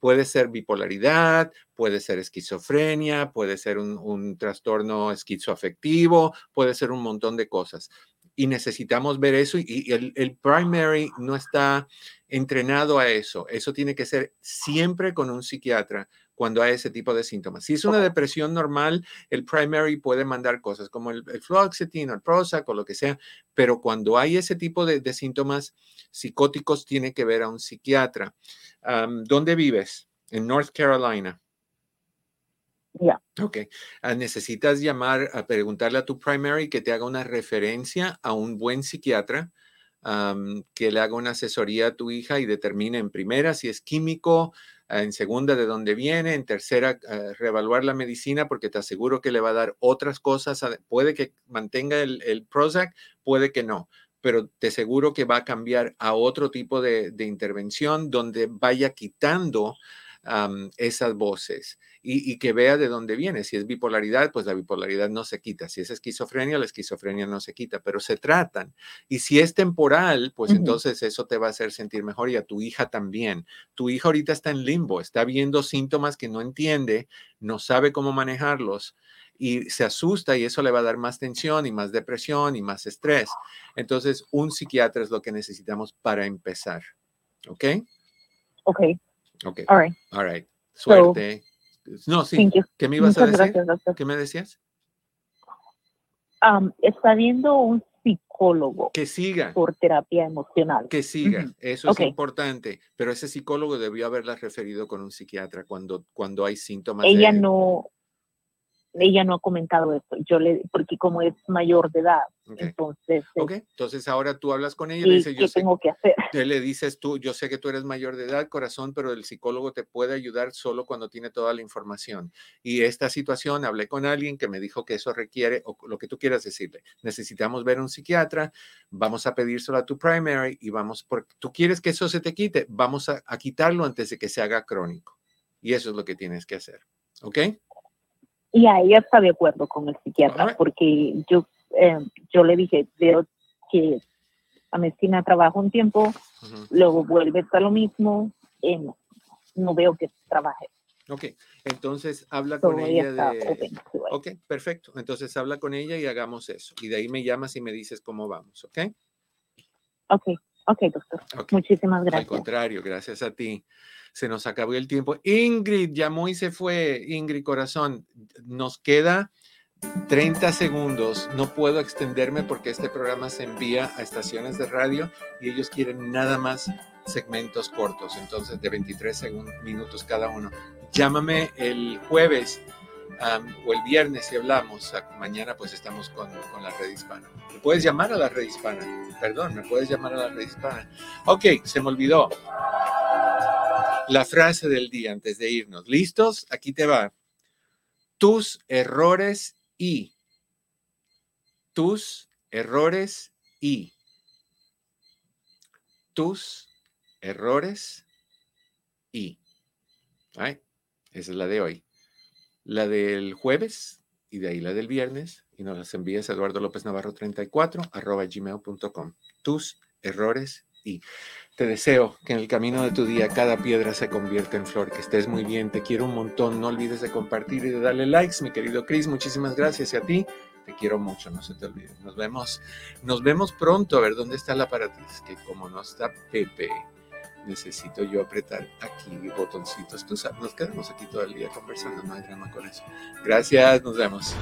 puede ser bipolaridad, puede ser esquizofrenia, puede ser un, un trastorno esquizoafectivo, puede ser un montón de cosas. Y necesitamos ver eso y, y el, el primary no está entrenado a eso. Eso tiene que ser siempre con un psiquiatra cuando hay ese tipo de síntomas. Si es una depresión normal, el primary puede mandar cosas como el, el fluoxetine, el Prozac o lo que sea, pero cuando hay ese tipo de, de síntomas psicóticos, tiene que ver a un psiquiatra. ¿Dónde vives? En North Carolina. Ya. Ok. Ah, necesitas llamar a preguntarle a tu primary que te haga una referencia a un buen psiquiatra que le haga una asesoría a tu hija y determine en primera si es químico, ah, en segunda de dónde viene, en tercera ah, reevaluar la medicina porque te aseguro que le va a dar otras cosas. Puede que mantenga el, Prozac, puede que no, pero te aseguro que va a cambiar a otro tipo de intervención donde vaya quitando esas voces y, y que vea de dónde viene. Si es bipolaridad, pues la bipolaridad no se quita. Si es esquizofrenia, la esquizofrenia no se quita, pero se tratan. Y si es temporal, pues entonces eso te va a hacer sentir mejor y a tu hija también. Tu hija ahorita está en limbo, está viendo síntomas que no entiende, no sabe cómo manejarlos y se asusta y eso le va a dar más tensión y más depresión y más estrés. Entonces, un psiquiatra es lo que necesitamos para empezar. ¿Ok? Ok, Ok. all right. All right. So, Suerte. no, sí. ¿Qué me ibas a Muchas decir? gracias, doctor. ¿Qué me decías? Um, está viendo un psicólogo Que siga. por terapia emocional. Que siga. Eso es importante. Pero ese psicólogo debió haberla referido con un psiquiatra cuando, cuando hay síntomas. Ella de- no, ella no ha comentado esto. Yo le, porque como es mayor de edad, entonces, Ok, entonces ahora tú hablas con ella y le ¿qué, dices, qué yo sé, tengo que hacer? (laughs) le dices tú, yo sé que tú eres mayor de edad, corazón, pero el psicólogo te puede ayudar solo cuando tiene toda la información. Y esta situación, hablé con alguien que me dijo que eso requiere, o lo que tú quieras decirle, necesitamos ver a un psiquiatra, vamos a pedírselo a tu primary y vamos, porque tú quieres que eso se te quite, vamos a, a quitarlo antes de que se haga crónico. Y eso es lo que tienes que hacer. ¿Ok? Y a ella está de acuerdo con el psiquiatra, porque yo, eh, yo le dije, pero que a Mezquina trabaja un tiempo, luego vuelve a lo mismo, eh, no, veo que trabaje. Ok, entonces habla con ella de... Ok, perfecto. Entonces habla con ella y hagamos eso. Y de ahí me llamas y me dices cómo vamos, ¿ok? Ok, ok, doctor. Muchísimas gracias. Al contrario, gracias a ti. Se nos acabó el tiempo. Ingrid llamó y se fue. Ingrid, corazón, nos queda 30 segundos. No puedo extenderme porque este programa se envía a estaciones de radio y ellos quieren nada más segmentos cortos, entonces de 23 minutos cada uno. Llámame el jueves o el viernes si hablamos. Mañana pues estamos con, con, la red hispana. Me puedes llamar a la red hispana. Perdón, me puedes llamar a la red hispana. Ok, se me olvidó. La frase del día antes de irnos. ¿Listos? Aquí te va. Tus errores y tus errores y tus errores y. Esa es la de hoy. La del jueves y de ahí la del viernes. Y nos las envías a Eduardo López Navarro 34 arroba gmail.com. Tus errores y te deseo que en el camino de tu día cada piedra se convierta en flor, que estés muy bien, te quiero un montón, no olvides de compartir y de darle likes, mi querido Chris, muchísimas gracias y a ti te quiero mucho, no se te olvide. Nos vemos, nos vemos pronto, a ver dónde está la ti, que como no está Pepe, necesito yo apretar aquí botoncitos. Tú nos quedamos aquí todo el día conversando, no hay drama con eso. Gracias, nos vemos.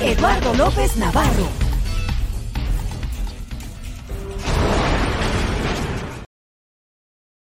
Eduardo López Navarro